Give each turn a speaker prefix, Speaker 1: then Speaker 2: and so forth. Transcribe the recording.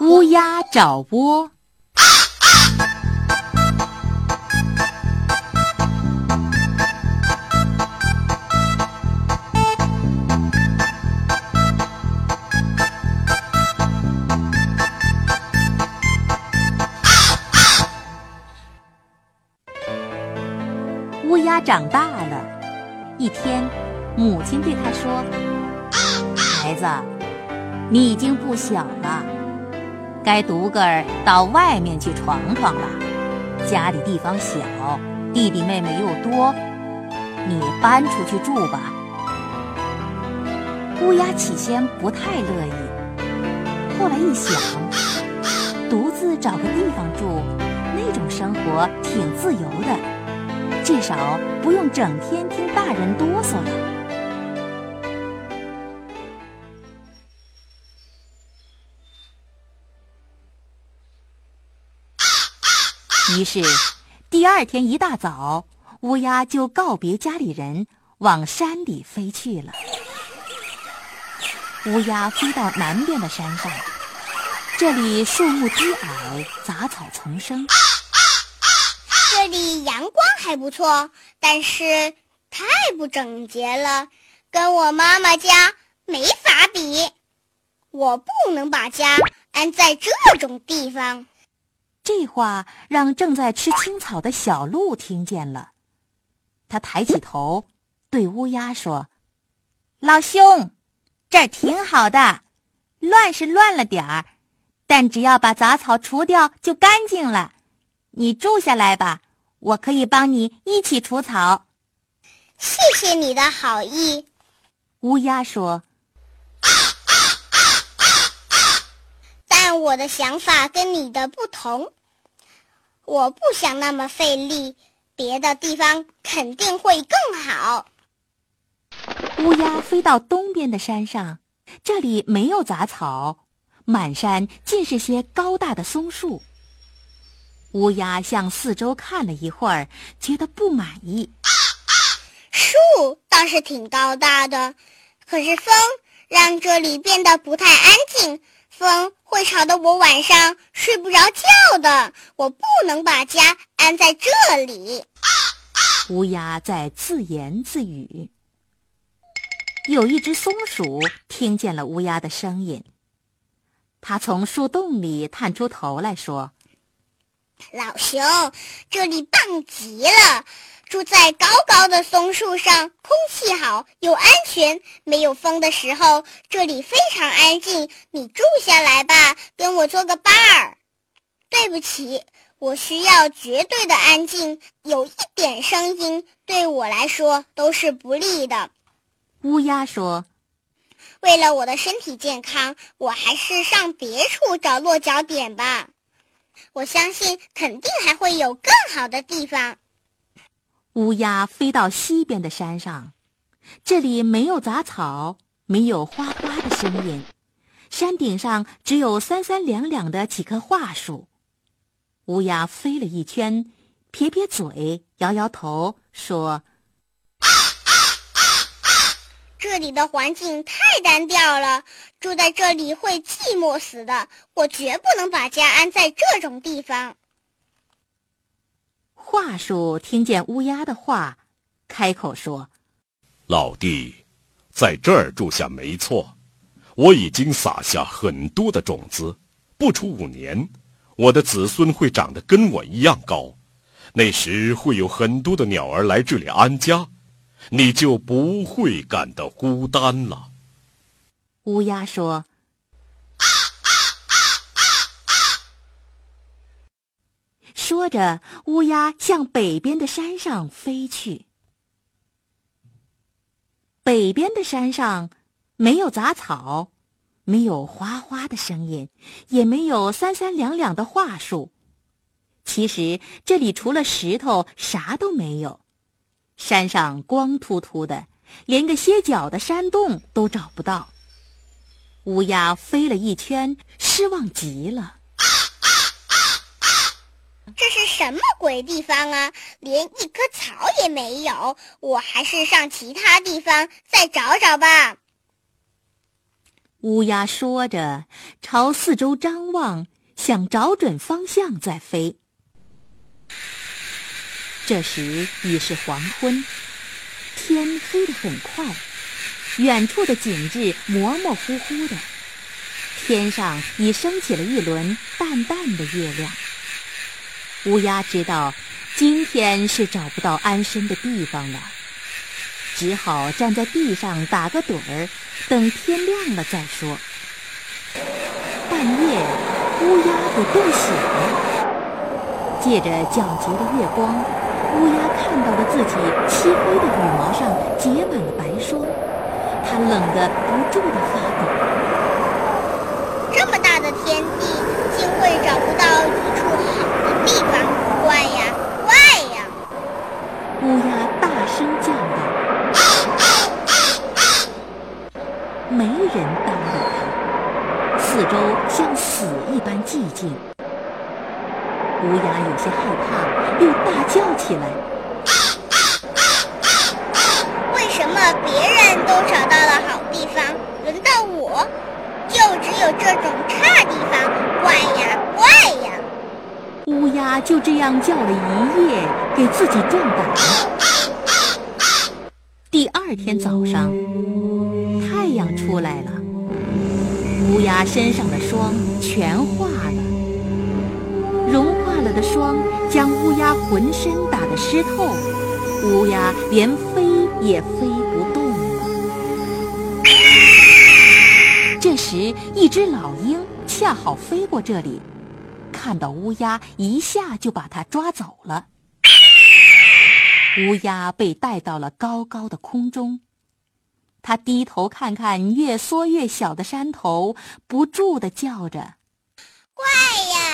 Speaker 1: 乌鸦找窝。乌鸦长大了，一天，母亲对他说：“孩子，你已经不小了，该独个儿到外面去闯闯了。家里地方小，弟弟妹妹又多，你搬出去住吧。”乌鸦起先不太乐意，后来一想，独自找个地方住，那种生活挺自由的。至少不用整天听大人哆嗦了。于是，第二天一大早，乌鸦就告别家里人，往山里飞去了。乌鸦飞到南边的山上，这里树木低矮，杂草丛生。
Speaker 2: 这里阳光还不错，但是太不整洁了，跟我妈妈家没法比。我不能把家安在这种地方。
Speaker 1: 这话让正在吃青草的小鹿听见了，他抬起头对乌鸦说：“老兄，这儿挺好的，乱是乱了点儿，但只要把杂草除掉就干净了。你住下来吧。”我可以帮你一起除草，
Speaker 2: 谢谢你的好意。
Speaker 1: 乌鸦说：“
Speaker 2: 但我的想法跟你的不同，我不想那么费力，别的地方肯定会更好。”
Speaker 1: 乌鸦飞到东边的山上，这里没有杂草，满山尽是些高大的松树。乌鸦向四周看了一会儿，觉得不满意。
Speaker 2: 树倒是挺高大的，可是风让这里变得不太安静。风会吵得我晚上睡不着觉的。我不能把家安在这里。
Speaker 1: 乌鸦在自言自语。有一只松鼠听见了乌鸦的声音，它从树洞里探出头来说。
Speaker 2: 老熊，这里棒极了！住在高高的松树上，空气好又安全。没有风的时候，这里非常安静。你住下来吧，跟我做个伴儿。对不起，我需要绝对的安静，有一点声音对我来说都是不利的。
Speaker 1: 乌鸦说：“
Speaker 2: 为了我的身体健康，我还是上别处找落脚点吧。”我相信肯定还会有更好的地方。
Speaker 1: 乌鸦飞到西边的山上，这里没有杂草，没有哗哗的声音，山顶上只有三三两两的几棵桦树。乌鸦飞了一圈，撇撇嘴，摇摇头，说。
Speaker 2: 这里的环境太单调了，住在这里会寂寞死的。我绝不能把家安在这种地方。
Speaker 1: 桦树听见乌鸦的话，开口说：“
Speaker 3: 老弟，在这儿住下没错。我已经撒下很多的种子，不出五年，我的子孙会长得跟我一样高。那时会有很多的鸟儿来这里安家。”你就不会感到孤单了。
Speaker 1: 乌鸦说：“说着，乌鸦向北边的山上飞去。北边的山上没有杂草，没有哗哗的声音，也没有三三两两的桦树。其实这里除了石头，啥都没有。”山上光秃秃的，连个歇脚的山洞都找不到。乌鸦飞了一圈，失望极了。
Speaker 2: 这是什么鬼地方啊？连一棵草也没有。我还是上其他地方再找找吧。
Speaker 1: 乌鸦说着，朝四周张望，想找准方向再飞。这时已是黄昏，天黑得很快，远处的景致模模糊糊的，天上已升起了一轮淡淡的月亮。乌鸦知道，今天是找不到安身的地方了。只好站在地上打个盹儿，等天亮了再说。半夜，乌鸦给冻醒了。借着皎洁的月光，乌鸦看到了自己漆黑的羽毛上结满了白霜，它冷得不住地发抖。
Speaker 2: 这么大的天地，竟会找不到一处好的地方，怪呀，怪呀！
Speaker 1: 乌鸦大声叫道。没人搭理他，四周像死一般寂静。乌鸦有些害怕，又大叫起来：“
Speaker 2: 为什么别人都找到了好地方，轮到我，就只有这种差地方？怪呀，怪呀！”
Speaker 1: 乌鸦就这样叫了一夜，给自己壮胆。第二天早上。太阳出来了，乌鸦身上的霜全化了，融化了的霜将乌鸦浑身打得湿透，乌鸦连飞也飞不动了。这时，一只老鹰恰好飞过这里，看到乌鸦，一下就把它抓走了。乌鸦被带到了高高的空中。他低头看看越缩越小的山头，不住地叫着：“
Speaker 2: 怪呀！”